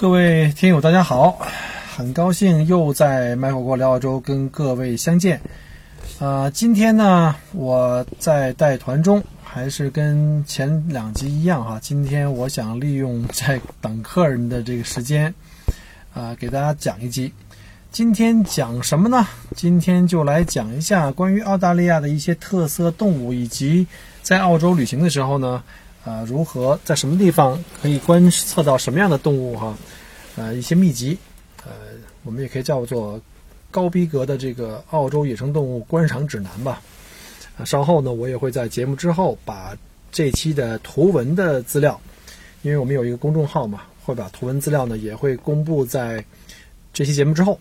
各位听友，大家好，很高兴又在卖火锅聊澳洲跟各位相见。啊、今天呢，我在带团中，还是跟前两集一样哈。今天我想利用在等客人的这个时间，啊、给大家讲一集。今天讲什么呢？今天就来讲一下关于澳大利亚的一些特色动物，以及在澳洲旅行的时候呢，啊，如何在什么地方可以观测到什么样的动物哈？呃，一些秘籍，呃，我们也可以叫做高逼格的这个澳洲野生动物观赏指南吧。啊，稍后呢，我也会在节目之后把这期的图文的资料，因为我们有一个公众号嘛，会把图文资料呢也会公布在这期节目之后。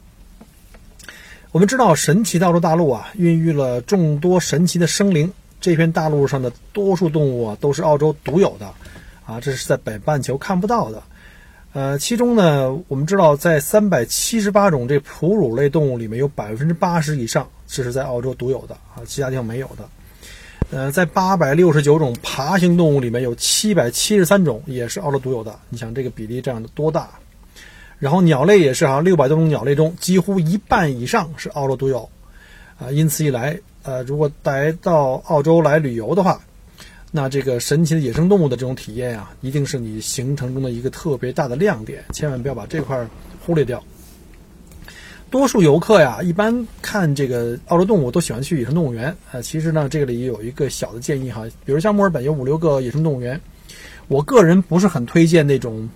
我们知道，神奇的澳洲大陆啊，孕育了众多神奇的生灵。这片大陆上的多数动物啊，都是澳洲独有的，啊，这是在北半球看不到的。呃，其中呢，我们知道，在三百七十八种这哺乳类动物里面，有百分之八十以上这是在澳洲独有的啊，其他地方没有的。呃，在八百六十九种爬行动物里面，有七百七十三种也是澳洲独有的。你想这个比例这样的多大？然后鸟类也是啊，六百多种鸟类中，几乎一半以上是澳洲独有，啊，因此一来，呃，如果来到澳洲来旅游的话，那这个神奇的野生动物的这种体验啊，一定是你行程中的一个特别大的亮点，千万不要把这块儿忽略掉。多数游客呀，一般看这个澳洲动物都喜欢去野生动物园，呃，其实呢，这里有一个小的建议哈，比如像墨尔本有五六个野生动物园，我个人不是很推荐那种，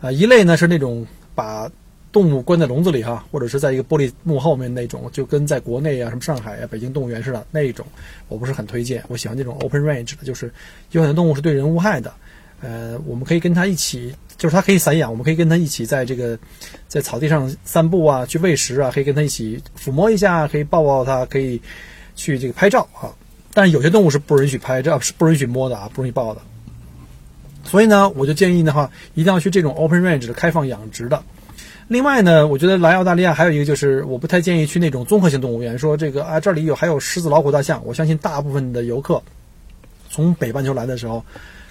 啊，一类呢是那种把动物关在笼子里哈，或者是在一个玻璃幕后面那种，就跟在国内啊，什么上海啊、北京动物园似的那一种，我不是很推荐。我喜欢那种 open range 的，就是有很多动物是对人无害的，呃，我们可以跟它一起，就是它可以散养，我们可以跟它一起在这个在草地上散步啊，去喂食啊，可以跟它一起抚摸一下，可以抱抱它，可以去这个拍照啊。但是有些动物是不允许拍照，是不允许摸的啊，不允许抱的。所以呢，我就建议的话，一定要去这种 open range 的开放养殖的。另外呢，我觉得来澳大利亚还有一个就是，我不太建议去那种综合性动物园。说这个啊，这里有还有狮子、老虎、大象。我相信大部分的游客从北半球来的时候，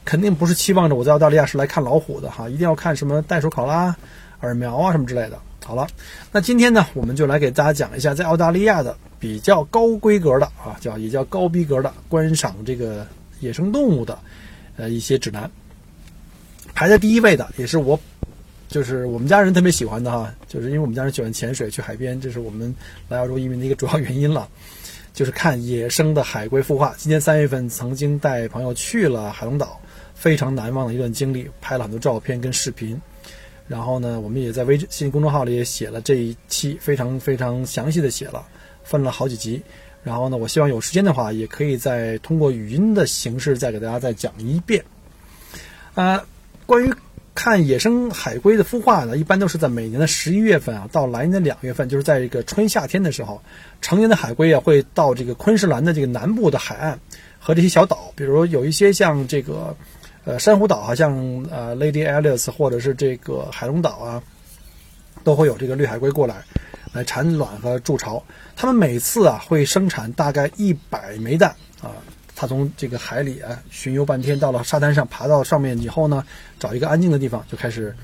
肯定不是期望着我在澳大利亚是来看老虎的哈，一定要看什么袋鼠考拉、耳苗啊什么之类的。好了，那今天呢，我们就来给大家讲一下在澳大利亚的比较高规格的啊，叫也叫高逼格的观赏这个野生动物的呃一些指南。排在第一位的也是我。就是我们家人特别喜欢的哈，就是因为我们家人喜欢潜水、去海边，这是我们来澳洲移民的一个主要原因了。就是看野生的海龟孵化。今年三月份曾经带朋友去了海龙岛，非常难忘的一段经历，拍了很多照片跟视频。然后呢，我们也在微信公众号里也写了这一期，非常非常详细的写了，分了好几集。然后呢，我希望有时间的话，也可以再通过语音的形式再给大家再讲一遍。啊、关于。看野生海龟的孵化呢，一般都是在每年的十一月份啊，到来年的两月份，就是在这个春夏天的时候，成年的海龟啊会到这个昆士兰的这个南部的海岸和这些小岛，比如有一些像这个呃珊瑚岛啊，像呃 Lady Alice 或者是这个海龙岛啊，都会有这个绿海龟过来来产卵和筑巢。它们每次啊会生产大概一百枚蛋啊。它从这个海里啊巡游半天，到了沙滩上，爬到上面以后呢，找一个安静的地方就开始，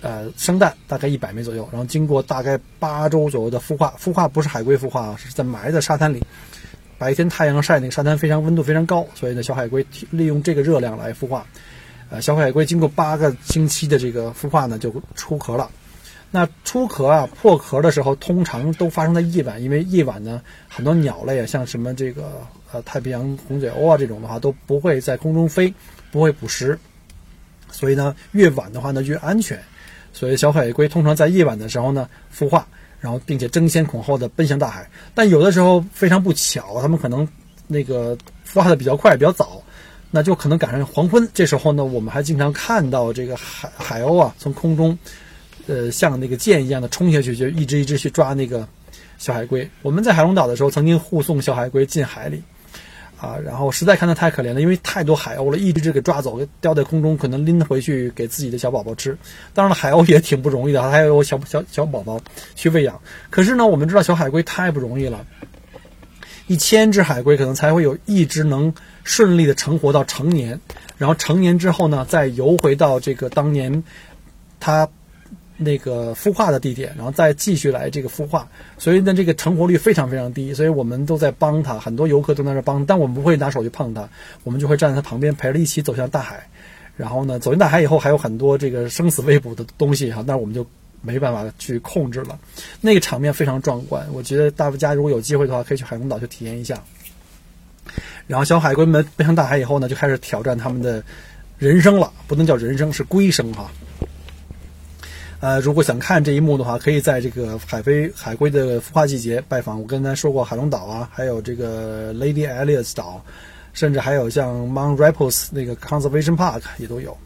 呃，生蛋，大概一百枚左右。然后经过大概八周左右的孵化，孵化不是海龟孵化啊，是在埋在沙滩里，白天太阳晒，那个沙滩非常温度非常高，所以呢，小海龟利用这个热量来孵化。呃，小海龟经过八个星期的这个孵化呢，就出壳了。那出壳啊，破壳的时候，通常都发生在夜晚，因为夜晚呢，很多鸟类啊，像什么这个呃太平洋红嘴鸥啊这种的话，都不会在空中飞，不会捕食，所以呢，越晚的话呢越安全。所以小海龟通常在夜晚的时候呢孵化，然后并且争先恐后的奔向大海。但有的时候非常不巧，它们可能那个孵化的比较快、比较早，那就可能赶上黄昏。这时候呢，我们还经常看到这个海海鸥啊，从空中，呃，像那个箭一样的冲下去，就一只一只去抓那个小海龟。我们在海龙岛的时候，曾经护送小海龟进海里。啊，然后实在看它太可怜了，因为太多海鸥了，一只只给抓走，叼在空中，可能拎回去给自己的小宝宝吃。当然了，海鸥也挺不容易的，还有小小小宝宝去喂养。可是呢，我们知道小海龟太不容易了，一千只海龟可能才会有一只能顺利的成活到成年，然后成年之后呢，再游回到这个当年它。那个孵化的地点，然后再继续来这个孵化，所以呢，这个成活率非常非常低，所以我们都在帮他，很多游客都在那帮，但我们不会拿手去碰它，我们就会站在它旁边陪着一起走向大海，然后呢，走进大海以后还有很多这个生死未卜的东西哈，那我们就没办法去控制了，那个场面非常壮观，我觉得大家如果有机会的话，可以去海公岛去体验一下。然后小海龟们奔向大海以后呢，就开始挑战他们的人生了，不能叫人生，是龟生哈。呃，如果想看这一幕的话，可以在这个海飞海龟的孵化季节拜访。我刚才说过海龙岛啊，还有这个 Lady Alice 岛，甚至还有像 Mount r a p p l e s 那个 Conservation Park 也都有。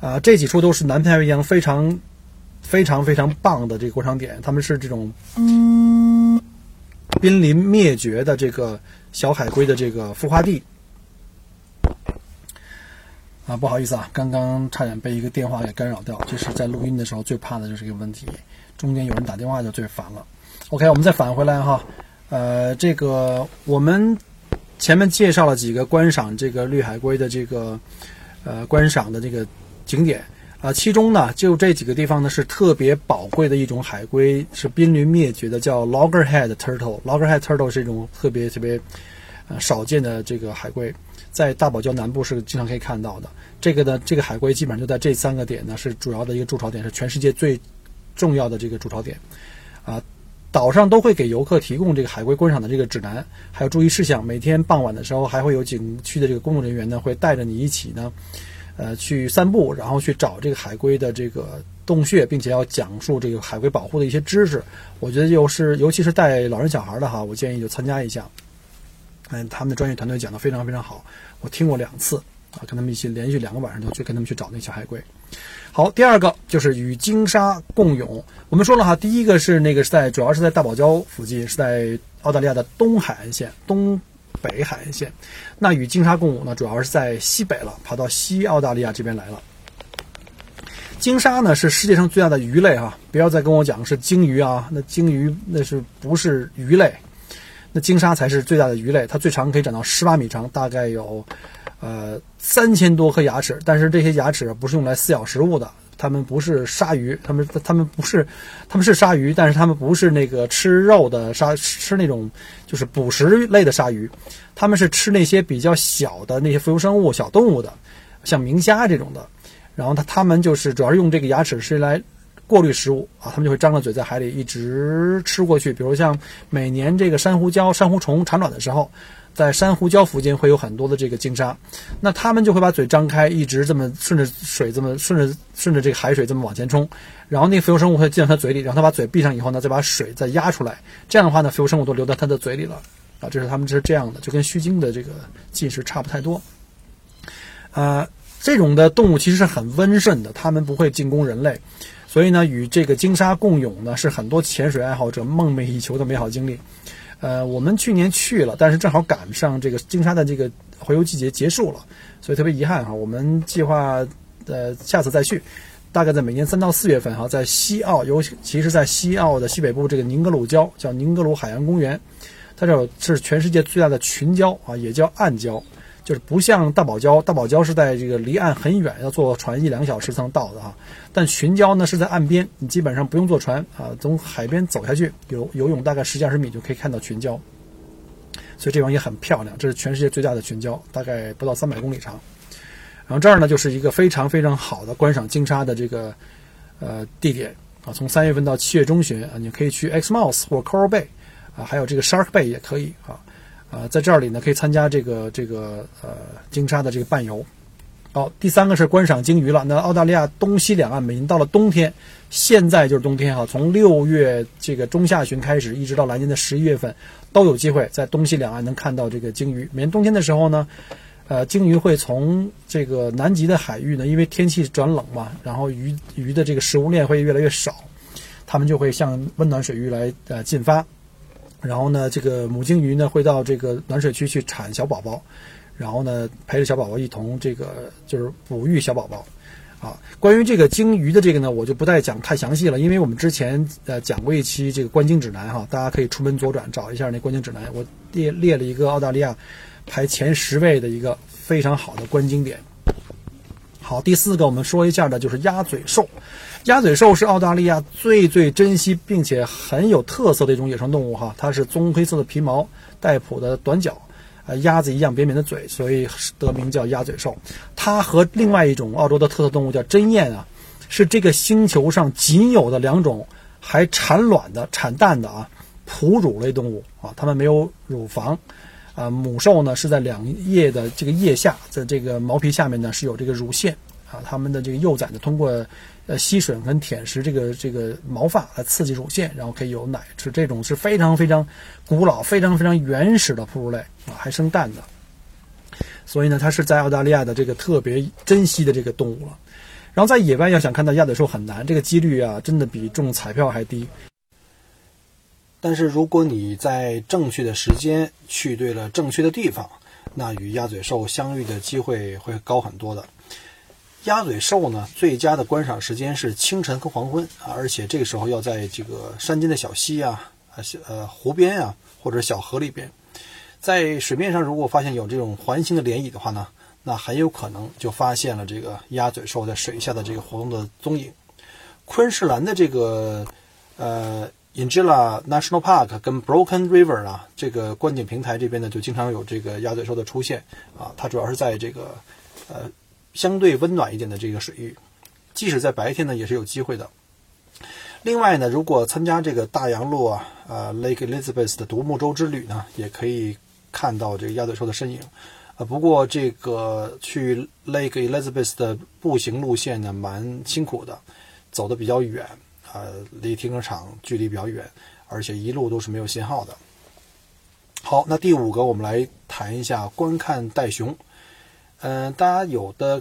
啊，这几处都是南太平洋非常非常非常棒的这个观赏点，他们是这种濒临灭绝的这个小海龟的这个孵化地。啊，不好意思啊，刚刚差点被一个电话给干扰掉。这是在录音的时候最怕的就是一个问题，中间有人打电话就最烦了。OK，我们再返回来哈，呃，这个我们前面介绍了几个观赏这个绿海龟的这个呃观赏的这个景点啊，其中呢就这几个地方呢是特别宝贵的一种海龟，是濒临灭绝的，叫 Loggerhead turtle。Loggerhead turtle 是一种特别特别呃少见的这个海龟。在大堡礁南部是经常可以看到的。这个呢，这个海龟基本上就在这三个点呢，是主要的一个筑巢点，是全世界最重要的这个筑巢点。啊，岛上都会给游客提供这个海龟观赏的这个指南，还有注意事项。每天傍晚的时候，还会有景区的这个工作人员呢，会带着你一起呢，呃，去散步，然后去找这个海龟的这个洞穴，并且要讲述这个海龟保护的一些知识。我觉得又是，尤其是带老人小孩的哈，我建议就参加一下。嗯，他们的专业团队讲的非常非常好，我听过两次啊，跟他们一起连续两个晚上都去跟他们去找那小海龟。好，第二个就是与鲸鲨共泳。我们说了哈，第一个是那个是在主要是在大堡礁附近，是在澳大利亚的东海岸线、东北海岸线。那与鲸鲨共舞呢，主要是在西北了，跑到西澳大利亚这边来了。鲸鲨呢是世界上最大的鱼类哈，不要再跟我讲是鲸鱼啊，那鲸鱼那是不是鱼类？那鲸鲨才是最大的鱼类，它最长可以长到十八米长，大概有，呃三千多颗牙齿。但是这些牙齿不是用来撕咬食物的，它们不是鲨鱼，它们它们不是，它们是鲨鱼，但是它们不是那个吃肉的鲨，吃那种就是捕食类的鲨鱼，它们是吃那些比较小的那些浮游生物、小动物的，像明虾这种的。然后它它们就是主要是用这个牙齿是来。过滤食物啊，它们就会张着嘴在海里一直吃过去。比如像每年这个珊瑚礁、珊瑚虫产卵的时候，在珊瑚礁附近会有很多的这个鲸鲨，那它们就会把嘴张开，一直这么顺着水这么顺着顺着这个海水这么往前冲，然后那个浮游生物会进到它嘴里，然后它把嘴闭上以后呢，再把水再压出来，这样的话呢，浮游生物都流到它的嘴里了啊。这是它们是这样的，就跟须鲸的这个进食差不太多。啊，这种的动物其实是很温顺的，它们不会进攻人类。所以呢，与这个鲸鲨共泳呢，是很多潜水爱好者梦寐以求的美好经历。呃，我们去年去了，但是正好赶上这个鲸鲨的这个洄游季节结束了，所以特别遗憾哈。我们计划呃下次再去，大概在每年三到四月份哈，在西澳，尤其是在西澳的西北部这个宁格鲁礁，叫宁格鲁海洋公园，它这是全世界最大的群礁啊，也叫暗礁。就是不像大堡礁，大堡礁是在这个离岸很远，要坐船一两个小时才能到的哈。但群礁呢是在岸边，你基本上不用坐船啊，从海边走下去游游泳大概十几二十米就可以看到群礁，所以这地方也很漂亮。这是全世界最大的群礁，大概不到三百公里长。然后这儿呢就是一个非常非常好的观赏鲸鲨的这个呃地点啊，从三月份到七月中旬啊，你可以去 Exmouth 或 Coral Bay 啊，还有这个 Shark Bay 也可以啊。呃，在这里呢，可以参加这个这个呃鲸鲨的这个伴游。好，第三个是观赏鲸鱼了。那澳大利亚东西两岸，每年到了冬天，现在就是冬天哈，从六月这个中下旬开始，一直到来年的十一月份，都有机会在东西两岸能看到这个鲸鱼。每年冬天的时候呢，呃，鲸鱼会从这个南极的海域呢，因为天气转冷嘛，然后鱼鱼的这个食物链会越来越少，它们就会向温暖水域来呃进发。然后呢，这个母鲸鱼呢会到这个暖水区去产小宝宝。然后呢，陪着小宝宝一同这个就是哺育小宝宝，啊，关于这个鲸鱼的这个呢，我就不再讲太详细了，因为我们之前呃讲过一期这个观鲸指南哈，大家可以出门左转找一下那观鲸指南，我列列了一个澳大利亚排前十位的一个非常好的观鲸点。好，第四个我们说一下的就是鸭嘴兽，鸭嘴兽是澳大利亚最最珍惜并且很有特色的一种野生动物哈，它是棕黑色的皮毛，带蹼的短脚。呃，鸭子一样扁扁的嘴，所以得名叫鸭嘴兽。它和另外一种澳洲的特色动物叫针鼹啊，是这个星球上仅有的两种还产卵的、产蛋的啊哺乳类动物啊。它们没有乳房，啊，母兽呢是在两叶的这个叶下，在这个毛皮下面呢是有这个乳腺啊。它们的这个幼崽呢通过。呃，吸吮跟舔食这个这个毛发来刺激乳腺，然后可以有奶吃。这种是非常非常古老、非常非常原始的哺乳类啊，还生蛋的。所以呢，它是在澳大利亚的这个特别珍惜的这个动物了。然后在野外要想看到鸭嘴兽很难，这个几率啊，真的比中彩票还低。但是如果你在正确的时间去对了正确的地方，那与鸭嘴兽相遇的机会会高很多的。鸭嘴兽呢，最佳的观赏时间是清晨和黄昏啊，而且这个时候要在这个山间的小溪啊、啊呃湖边啊或者小河里边，在水面上如果发现有这种环形的涟漪的话呢，那很有可能就发现了这个鸭嘴兽在水下的这个活动的踪影。昆士兰的这个呃 i n g i l a National Park 跟 Broken River 啊，这个观景平台这边呢，就经常有这个鸭嘴兽的出现啊，它主要是在这个呃。相对温暖一点的这个水域，即使在白天呢，也是有机会的。另外呢，如果参加这个大洋路啊，呃，Lake Elizabeth 的独木舟之旅呢，也可以看到这个鸭嘴兽的身影。呃，不过这个去 Lake Elizabeth 的步行路线呢，蛮辛苦的，走的比较远，呃，离停车场距离比较远，而且一路都是没有信号的。好，那第五个，我们来谈一下观看袋熊。嗯，大家有的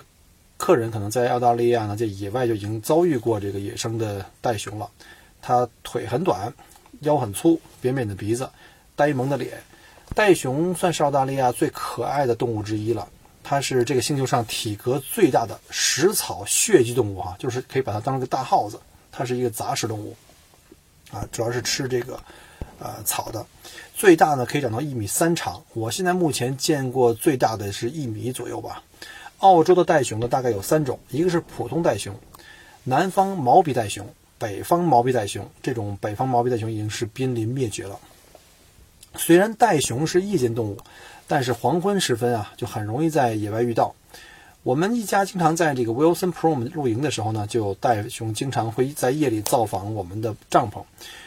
客人可能在澳大利亚呢，在野外就已经遭遇过这个野生的袋熊了。它腿很短，腰很粗，扁扁的鼻子，呆萌的脸。袋熊算是澳大利亚最可爱的动物之一了。它是这个星球上体格最大的食草血居动物哈，就是可以把它当成个大耗子。它是一个杂食动物，啊，主要是吃这个呃草的。最大呢可以长到一米三长，我现在目前见过最大的是一米左右吧。澳洲的袋熊呢大概有三种，一个是普通袋熊，南方毛鼻袋熊，北方毛鼻袋熊。这种北方毛鼻袋熊已经是濒临灭绝了。虽然袋熊是夜间动物，但是黄昏时分啊就很容易在野外遇到。我们一家经常在这个 Wilson Prom 露营的时候呢，就有袋熊经常会在夜里造访我们的帐篷。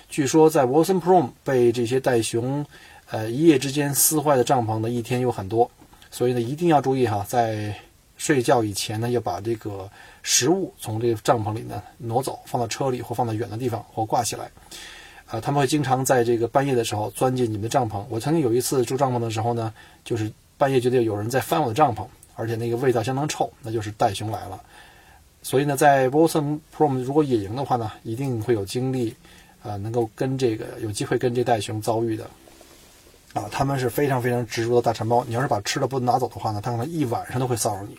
据说在 Wilson Prom 被这些袋熊，呃，一夜之间撕坏的帐篷呢，一天有很多，所以呢，一定要注意哈，在睡觉以前呢，要把这个食物从这个帐篷里呢挪走，放到车里或放到远的地方或挂起来。啊，他们会经常在这个半夜的时候钻进你们的帐篷。我曾经有一次住帐篷的时候呢，就是半夜觉得有人在翻我的帐篷，而且那个味道相当臭，那就是袋熊来了。所以呢，在 Wilson Prom 如果野营的话呢，一定会有经历。啊，能够跟这个有机会跟这袋熊遭遇的，啊，他们是非常非常执着的大馋猫。你要是把吃的不拿走的话呢，它可能一晚上都会骚扰你。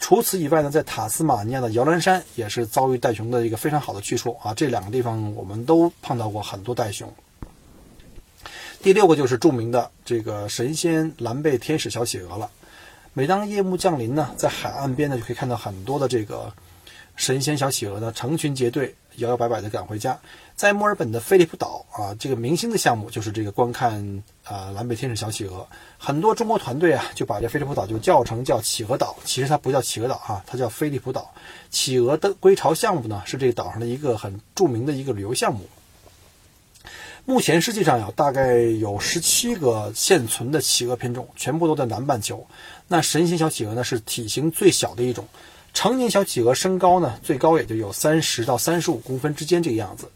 除此以外呢，在塔斯马尼亚的摇篮山也是遭遇袋熊的一个非常好的去处啊。这两个地方我们都碰到过很多袋熊。第六个就是著名的这个神仙蓝背天使小企鹅了。每当夜幕降临呢，在海岸边呢就可以看到很多的这个神仙小企鹅呢成群结队。摇摇摆摆地赶回家，在墨尔本的菲利普岛啊，这个明星的项目就是这个观看啊蓝背天使小企鹅。很多中国团队啊就把这菲利普岛就叫成叫企鹅岛，其实它不叫企鹅岛啊，它叫菲利普岛。企鹅的归巢项目呢是这个岛上的一个很著名的一个旅游项目。目前世界上有大概有十七个现存的企鹅品种，全部都在南半球。那神仙小企鹅呢是体型最小的一种，成年小企鹅身高呢最高也就有三十到三十五公分之间这个样子。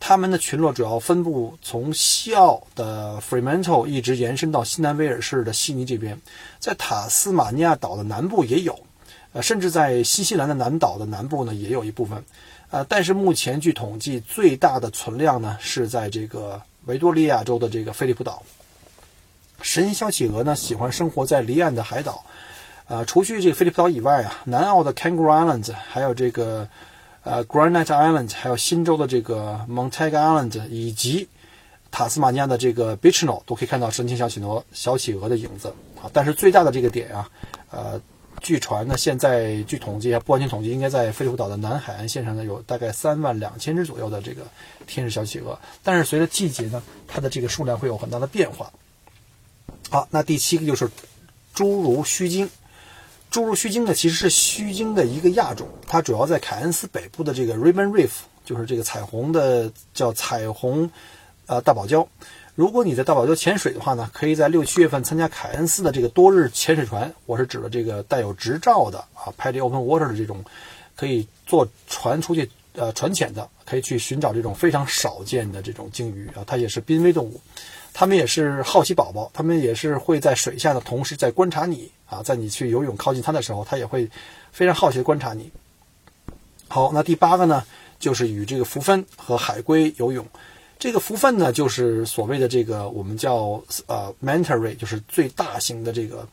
它们的群落主要分布从西澳的 Fremantle 一直延伸到西南威尔士的悉尼这边，在塔斯马尼亚岛的南部也有，呃，甚至在新西兰的南岛的南部呢也有一部分。呃，但是目前据统计，最大的存量呢是在这个维多利亚州的这个菲利普岛。神小企鹅呢喜欢生活在离岸的海岛，呃，除去这个菲利普岛以外啊，南澳的 Kangaroo Islands，还有这个呃 Granite Islands，还有新州的这个 Montego Island，以及塔斯马尼亚的这个 b i c h n o 都可以看到神奇小企鹅小企鹅的影子啊。但是最大的这个点啊，呃。据传呢，现在据统计啊，不完全统计，应该在菲利普岛的南海岸线上呢，有大概三万两千只左右的这个天使小企鹅。但是随着季节呢，它的这个数量会有很大的变化。好，那第七个就是侏儒须鲸。侏儒须鲸呢，其实是须鲸的一个亚种，它主要在凯恩斯北部的这个 Ribbon Reef，就是这个彩虹的叫彩虹呃大堡礁。如果你在大堡礁潜水的话呢，可以在六七月份参加凯恩斯的这个多日潜水船。我是指的这个带有执照的啊 p a d y Open Water 的这种，可以坐船出去呃船潜的，可以去寻找这种非常少见的这种鲸鱼啊。它也是濒危动物，它们也是好奇宝宝，它们也是会在水下的同时在观察你啊，在你去游泳靠近它的时候，它也会非常好奇的观察你。好，那第八个呢，就是与这个浮帆和海龟游泳。这个蝠粪呢，就是所谓的这个我们叫呃 manta ray，就是最大型的这个，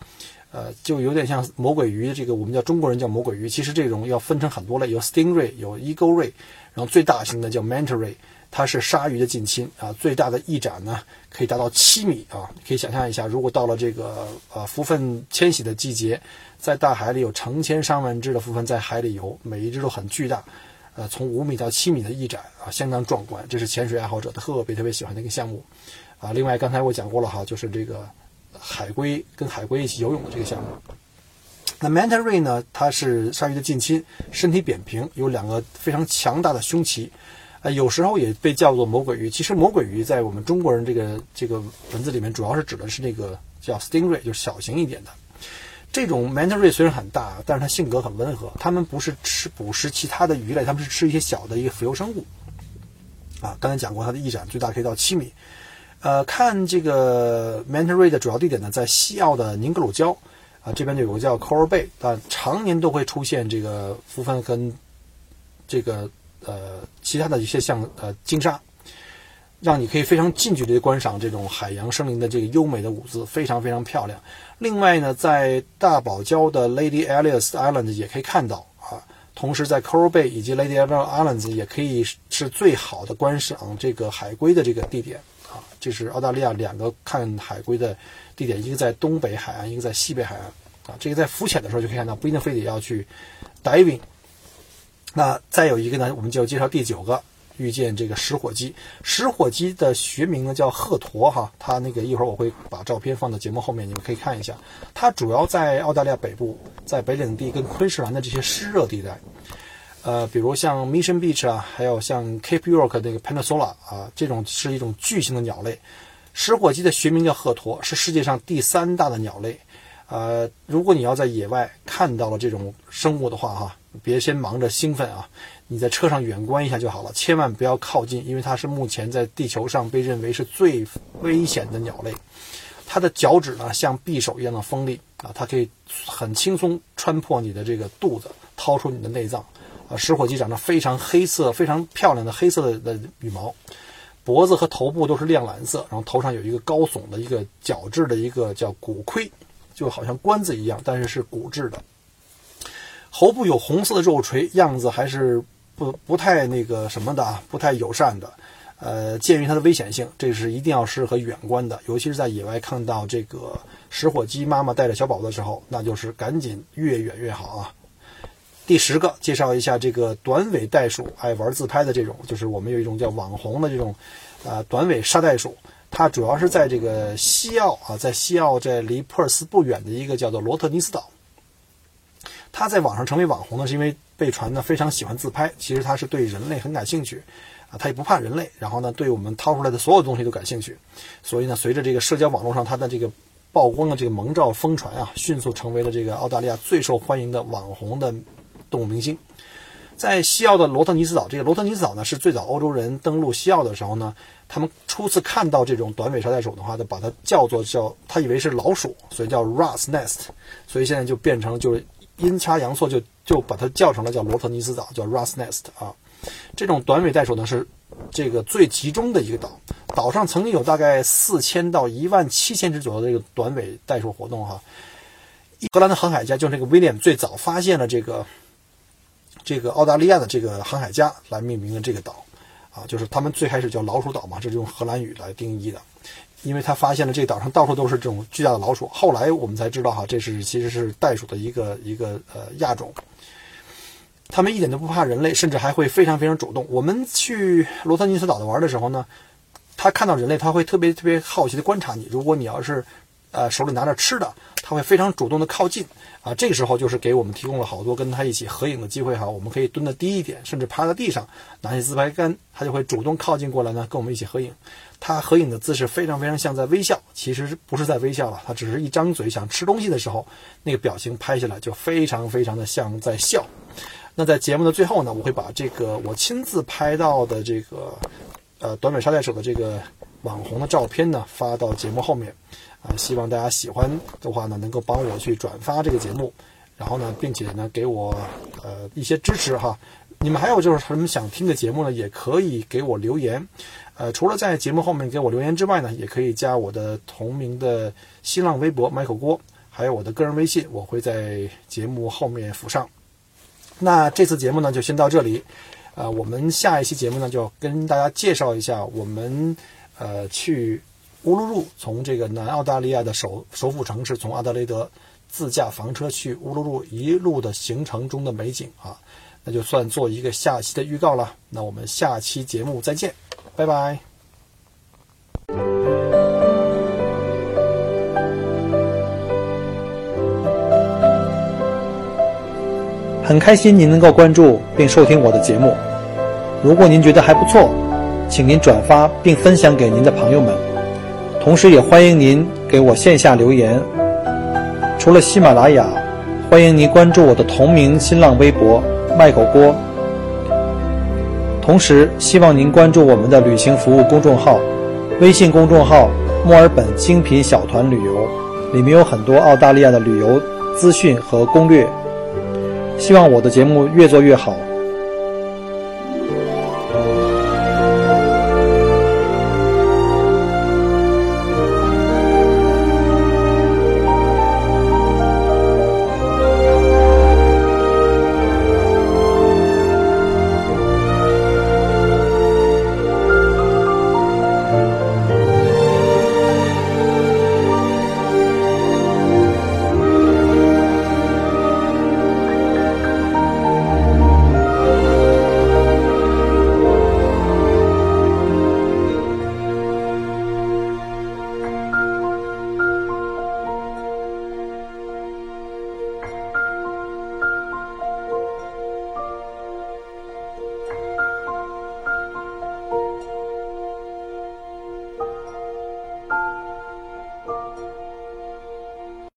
呃，就有点像魔鬼鱼。这个我们叫中国人叫魔鬼鱼，其实这种要分成很多类，有 stingray，有 eagle ray，然后最大型的叫 manta ray，它是鲨鱼的近亲啊，最大的翼展呢可以达到七米啊。可以想象一下，如果到了这个呃蝠粪迁徙的季节，在大海里有成千上万只的蝠粪在海里游，每一只都很巨大。呃，从五米到七米的翼展啊，相当壮观。这是潜水爱好者特别特别喜欢的一个项目，啊，另外刚才我讲过了哈，就是这个海龟跟海龟一起游泳的这个项目。那 manta ray 呢，它是鲨鱼的近亲，身体扁平，有两个非常强大的胸鳍，呃，有时候也被叫做魔鬼鱼。其实魔鬼鱼在我们中国人这个这个文字里面，主要是指的是那个叫 stingray，就是小型一点的。这种 manta ray 虽然很大，但是它性格很温和。它们不是吃捕食其他的鱼类，它们是吃一些小的一个浮游生物。啊，刚才讲过，它的翼展最大可以到七米。呃，看这个 manta ray 的主要地点呢，在西澳的宁格鲁礁啊，这边就有个叫 Coral Bay，但常年都会出现这个浮帆跟这个呃其他的一些像呃鲸鲨。让你可以非常近距离观赏这种海洋生灵的这个优美的舞姿，非常非常漂亮。另外呢，在大堡礁的 Lady Alice Island 也可以看到啊，同时在 Coral Bay 以及 Lady Alice Islands 也可以是最好的观赏这个海龟的这个地点啊。这是澳大利亚两个看海龟的地点，一个在东北海岸，一个在西北海岸啊。这个在浮潜的时候就可以看到，不一定非得要去 diving。那再有一个呢，我们就介绍第九个。遇见这个食火鸡，食火鸡的学名呢叫鹤鸵哈，它那个一会儿我会把照片放到节目后面，你们可以看一下。它主要在澳大利亚北部，在北领地跟昆士兰的这些湿热地带，呃，比如像 Mission Beach 啊，还有像 Cape York 那个 Peninsula 啊，这种是一种巨型的鸟类。食火鸡的学名叫鹤鸵，是世界上第三大的鸟类。呃，如果你要在野外看到了这种生物的话哈，别先忙着兴奋啊。你在车上远观一下就好了，千万不要靠近，因为它是目前在地球上被认为是最危险的鸟类。它的脚趾呢像匕首一样的锋利啊，它可以很轻松穿破你的这个肚子，掏出你的内脏。啊，食火鸡长得非常黑色，非常漂亮的黑色的的羽毛，脖子和头部都是亮蓝色，然后头上有一个高耸的一个角质的一个叫骨盔，就好像冠子一样，但是是骨质的。喉部有红色的肉垂，样子还是。不不太那个什么的啊，不太友善的，呃，鉴于它的危险性，这是一定要适合远观的，尤其是在野外看到这个食火鸡妈妈带着小宝宝的时候，那就是赶紧越远越好啊。第十个，介绍一下这个短尾袋鼠，爱玩自拍的这种，就是我们有一种叫网红的这种，呃，短尾沙袋鼠，它主要是在这个西澳啊，在西澳这离珀尔斯不远的一个叫做罗特尼斯岛。他在网上成为网红呢，是因为被传呢非常喜欢自拍，其实他是对人类很感兴趣，啊，他也不怕人类，然后呢，对我们掏出来的所有东西都感兴趣，所以呢，随着这个社交网络上他的这个曝光的这个萌照疯传啊，迅速成为了这个澳大利亚最受欢迎的网红的动物明星。在西澳的罗特尼斯岛，这个罗特尼斯岛呢是最早欧洲人登陆西澳的时候呢，他们初次看到这种短尾沙袋鼠的话呢，把它叫做叫，他以为是老鼠，所以叫 Rat's Nest，所以现在就变成就是阴差阳错就就把它叫成了叫罗特尼斯岛，叫 Rat's Nest 啊。这种短尾袋鼠呢是这个最集中的一个岛，岛上曾经有大概四千到一万七千只左右的这个短尾袋鼠活动哈。荷兰的航海家就这个威廉最早发现了这个。这个澳大利亚的这个航海家来命名的这个岛，啊，就是他们最开始叫老鼠岛嘛，这是用荷兰语来定义的，因为他发现了这个岛上到处都是这种巨大的老鼠。后来我们才知道哈，这是其实是袋鼠的一个一个呃亚种。他们一点都不怕人类，甚至还会非常非常主动。我们去罗特尼斯岛的玩的时候呢，他看到人类，他会特别特别好奇的观察你。如果你要是呃手里拿着吃的，他会非常主动的靠近。啊，这个时候就是给我们提供了好多跟他一起合影的机会哈。我们可以蹲得低一点，甚至趴在地上，拿起自拍杆，他就会主动靠近过来呢，跟我们一起合影。他合影的姿势非常非常像在微笑，其实不是在微笑了，他只是一张嘴想吃东西的时候，那个表情拍下来就非常非常的像在笑。那在节目的最后呢，我会把这个我亲自拍到的这个呃短尾沙袋鼠的这个网红的照片呢发到节目后面。希望大家喜欢的话呢，能够帮我去转发这个节目，然后呢，并且呢，给我呃一些支持哈。你们还有就是什么想听的节目呢，也可以给我留言。呃，除了在节目后面给我留言之外呢，也可以加我的同名的新浪微博 Michael 郭，还有我的个人微信，我会在节目后面附上。那这次节目呢，就先到这里。呃，我们下一期节目呢，就跟大家介绍一下我们呃去。乌鲁鲁从这个南澳大利亚的首首府城市，从阿德雷德自驾房车去乌鲁鲁一路的行程中的美景啊，那就算做一个下期的预告了。那我们下期节目再见，拜拜。很开心您能够关注并收听我的节目，如果您觉得还不错，请您转发并分享给您的朋友们。同时，也欢迎您给我线下留言。除了喜马拉雅，欢迎您关注我的同名新浪微博“麦狗锅”。同时，希望您关注我们的旅行服务公众号，微信公众号“墨尔本精品小团旅游”，里面有很多澳大利亚的旅游资讯和攻略。希望我的节目越做越好。